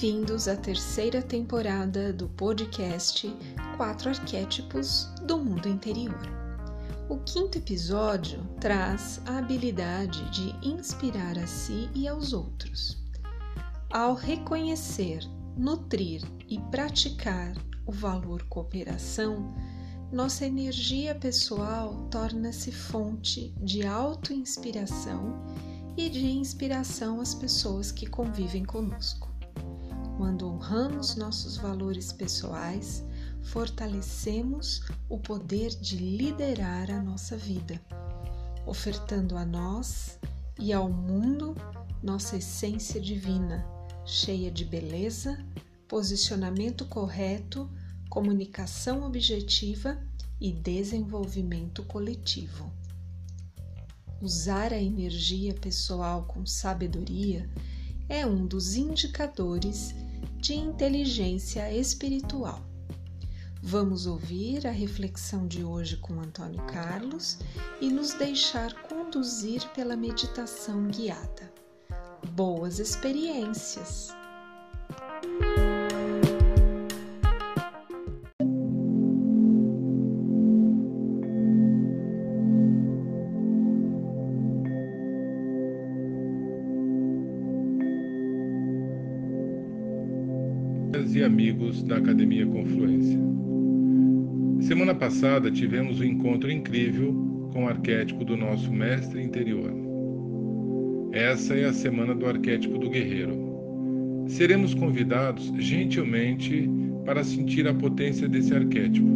Bem-vindos à terceira temporada do podcast Quatro Arquétipos do Mundo Interior. O quinto episódio traz a habilidade de inspirar a si e aos outros. Ao reconhecer, nutrir e praticar o valor cooperação, nossa energia pessoal torna-se fonte de auto-inspiração e de inspiração às pessoas que convivem conosco. Quando honramos nossos valores pessoais, fortalecemos o poder de liderar a nossa vida, ofertando a nós e ao mundo nossa essência divina, cheia de beleza, posicionamento correto, comunicação objetiva e desenvolvimento coletivo. Usar a energia pessoal com sabedoria é um dos indicadores de inteligência espiritual. Vamos ouvir a reflexão de hoje com Antônio Carlos e nos deixar conduzir pela meditação guiada. Boas experiências! E amigos da Academia Confluência. Semana passada tivemos um encontro incrível com o arquétipo do nosso mestre interior. Essa é a semana do arquétipo do guerreiro. Seremos convidados gentilmente para sentir a potência desse arquétipo,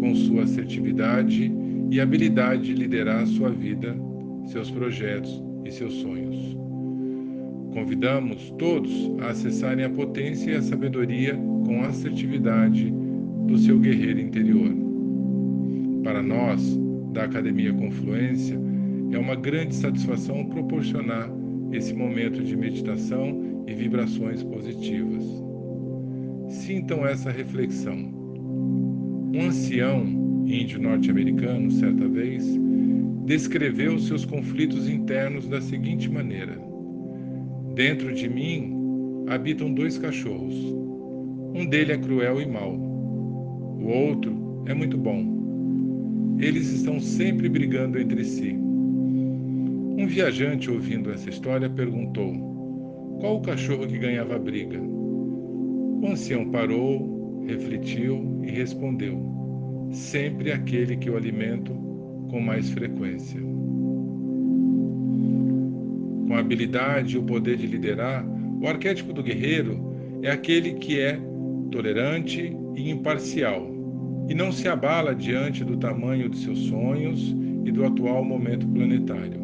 com sua assertividade e habilidade de liderar sua vida, seus projetos e seus sonhos. Convidamos todos a acessarem a potência e a sabedoria com assertividade do seu guerreiro interior. Para nós, da Academia Confluência, é uma grande satisfação proporcionar esse momento de meditação e vibrações positivas. Sintam essa reflexão. Um ancião índio norte-americano, certa vez, descreveu seus conflitos internos da seguinte maneira: Dentro de mim habitam dois cachorros. Um deles é cruel e mau. O outro é muito bom. Eles estão sempre brigando entre si. Um viajante ouvindo essa história perguntou: Qual o cachorro que ganhava a briga? O ancião parou, refletiu e respondeu: Sempre aquele que eu alimento com mais frequência com a habilidade e o poder de liderar, o arquétipo do guerreiro é aquele que é tolerante e imparcial e não se abala diante do tamanho de seus sonhos e do atual momento planetário.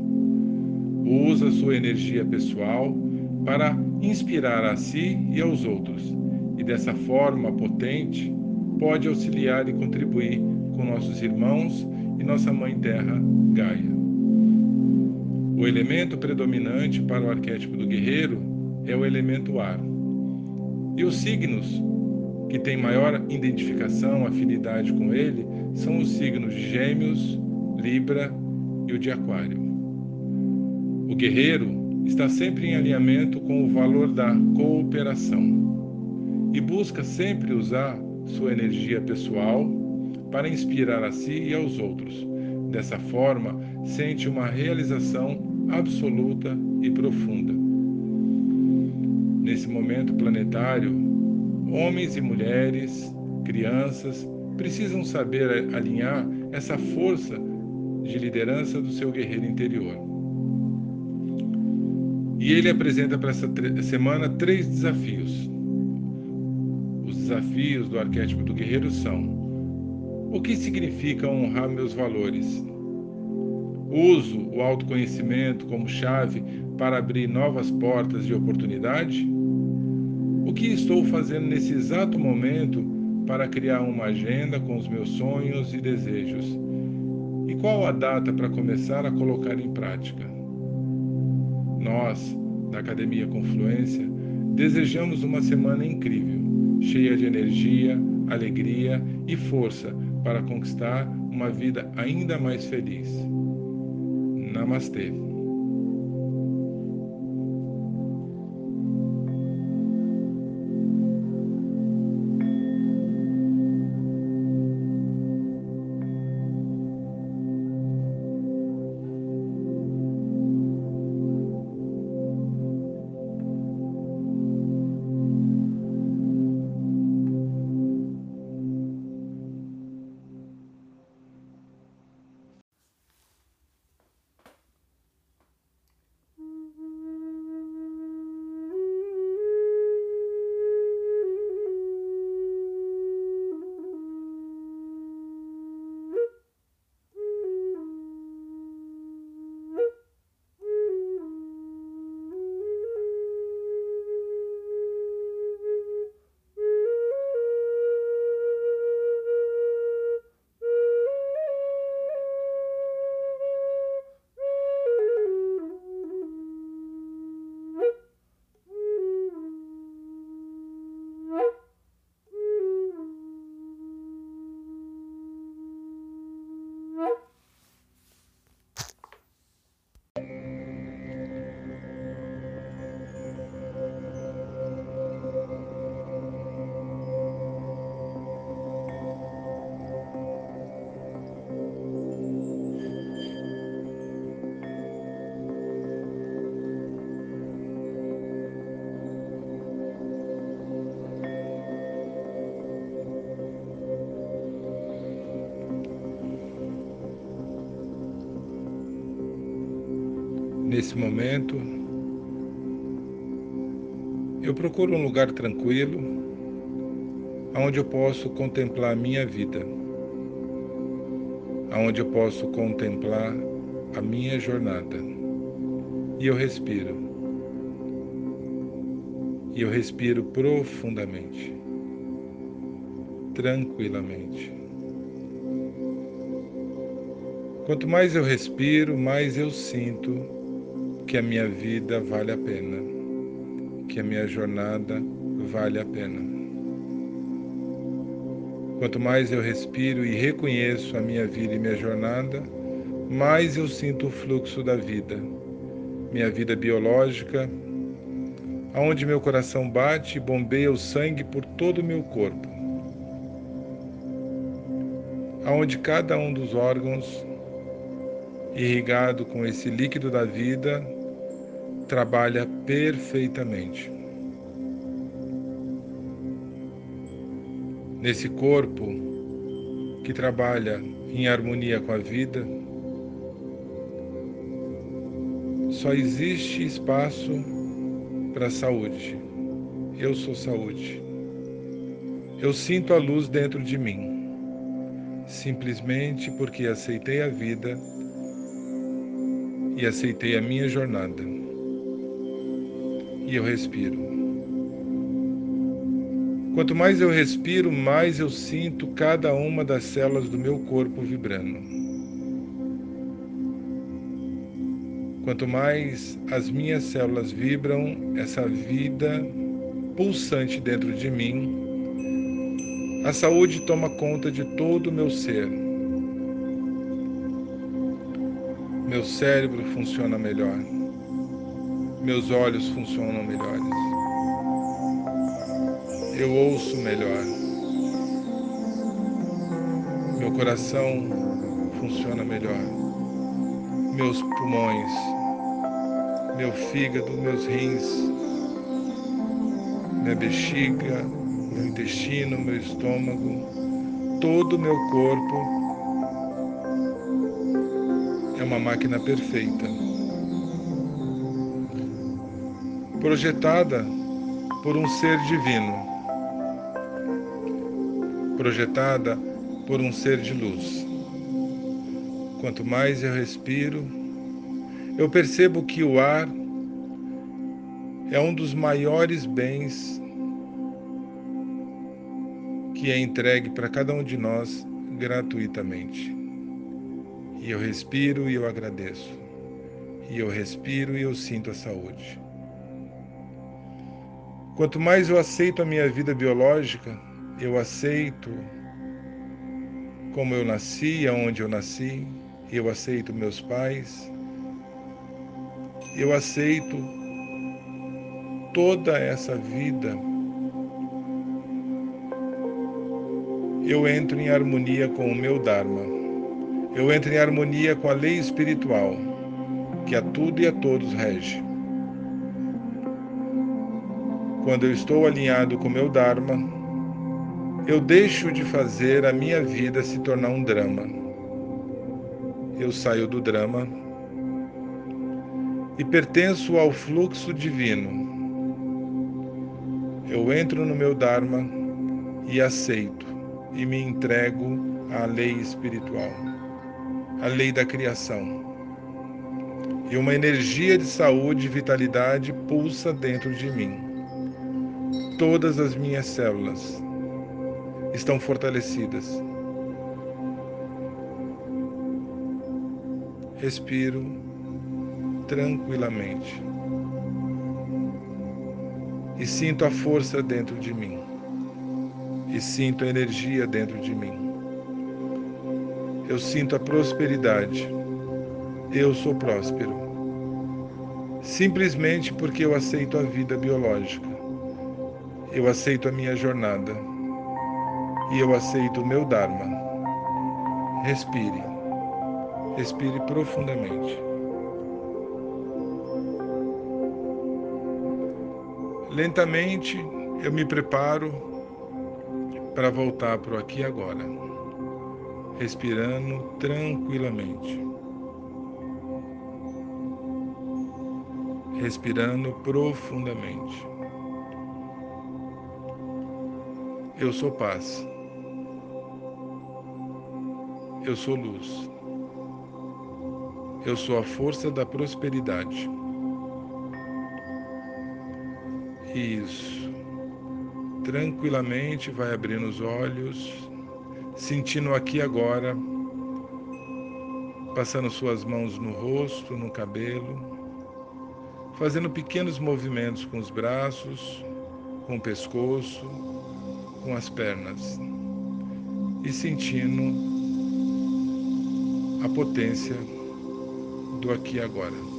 Usa sua energia pessoal para inspirar a si e aos outros, e dessa forma potente pode auxiliar e contribuir com nossos irmãos e nossa Mãe Terra, Gaia. O elemento predominante para o arquétipo do guerreiro é o elemento ar. E os signos que têm maior identificação, afinidade com ele, são os signos de Gêmeos, Libra e o de Aquário. O guerreiro está sempre em alinhamento com o valor da cooperação e busca sempre usar sua energia pessoal para inspirar a si e aos outros. Dessa forma, sente uma realização absoluta e profunda. Nesse momento planetário, homens e mulheres, crianças, precisam saber alinhar essa força de liderança do seu guerreiro interior. E ele apresenta para essa semana três desafios. Os desafios do arquétipo do guerreiro são: o que significa honrar meus valores? Uso o autoconhecimento como chave para abrir novas portas de oportunidade? O que estou fazendo nesse exato momento para criar uma agenda com os meus sonhos e desejos? E qual a data para começar a colocar em prática? Nós, da Academia Confluência, desejamos uma semana incrível, cheia de energia, alegria e força para conquistar uma vida ainda mais feliz. Namastê. Nesse momento, eu procuro um lugar tranquilo, onde eu posso contemplar a minha vida, onde eu posso contemplar a minha jornada. E eu respiro. E eu respiro profundamente, tranquilamente. Quanto mais eu respiro, mais eu sinto que a minha vida vale a pena, que a minha jornada vale a pena. Quanto mais eu respiro e reconheço a minha vida e minha jornada, mais eu sinto o fluxo da vida, minha vida biológica, aonde meu coração bate e bombeia o sangue por todo o meu corpo, aonde cada um dos órgãos irrigado com esse líquido da vida, trabalha perfeitamente. Nesse corpo que trabalha em harmonia com a vida, só existe espaço para saúde. Eu sou saúde. Eu sinto a luz dentro de mim, simplesmente porque aceitei a vida e aceitei a minha jornada. E eu respiro. Quanto mais eu respiro, mais eu sinto cada uma das células do meu corpo vibrando. Quanto mais as minhas células vibram essa vida pulsante dentro de mim, a saúde toma conta de todo o meu ser Meu cérebro funciona melhor. Meus olhos funcionam melhores. Eu ouço melhor. Meu coração funciona melhor. Meus pulmões, meu fígado, meus rins, minha bexiga, meu intestino, meu estômago, todo o meu corpo é uma máquina perfeita, projetada por um ser divino, projetada por um ser de luz. Quanto mais eu respiro, eu percebo que o ar é um dos maiores bens que é entregue para cada um de nós gratuitamente. E eu respiro e eu agradeço. E eu respiro e eu sinto a saúde. Quanto mais eu aceito a minha vida biológica, eu aceito como eu nasci, aonde eu nasci, eu aceito meus pais, eu aceito toda essa vida. Eu entro em harmonia com o meu Dharma eu entro em harmonia com a lei espiritual, que a tudo e a todos rege. Quando eu estou alinhado com meu Dharma, eu deixo de fazer a minha vida se tornar um drama. Eu saio do drama e pertenço ao fluxo divino. Eu entro no meu Dharma e aceito e me entrego à lei espiritual a lei da criação. E uma energia de saúde e vitalidade pulsa dentro de mim. Todas as minhas células estão fortalecidas. Respiro tranquilamente e sinto a força dentro de mim, e sinto a energia dentro de mim eu sinto a prosperidade. Eu sou próspero. Simplesmente porque eu aceito a vida biológica. Eu aceito a minha jornada. E eu aceito o meu Dharma. Respire. Respire profundamente. Lentamente eu me preparo para voltar para o aqui e agora respirando tranquilamente. respirando profundamente. Eu sou paz. Eu sou luz. Eu sou a força da prosperidade. Isso. Tranquilamente vai abrindo os olhos, sentindo aqui agora, passando suas mãos no rosto, no cabelo, fazendo pequenos movimentos com os braços, com o pescoço, com as pernas e sentindo a potência do aqui e agora.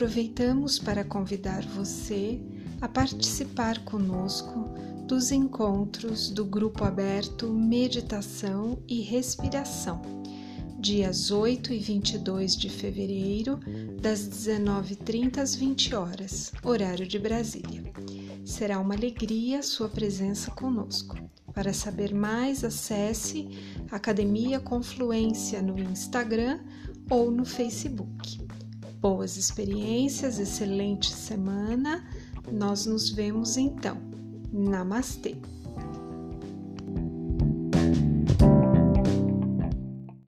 Aproveitamos para convidar você a participar conosco dos encontros do Grupo Aberto Meditação e Respiração, dias 8 e 22 de fevereiro, das 19h30 às 20 horas, horário de Brasília. Será uma alegria sua presença conosco. Para saber mais, acesse Academia Confluência no Instagram ou no Facebook. Boas experiências, excelente semana. Nós nos vemos então. Namastê!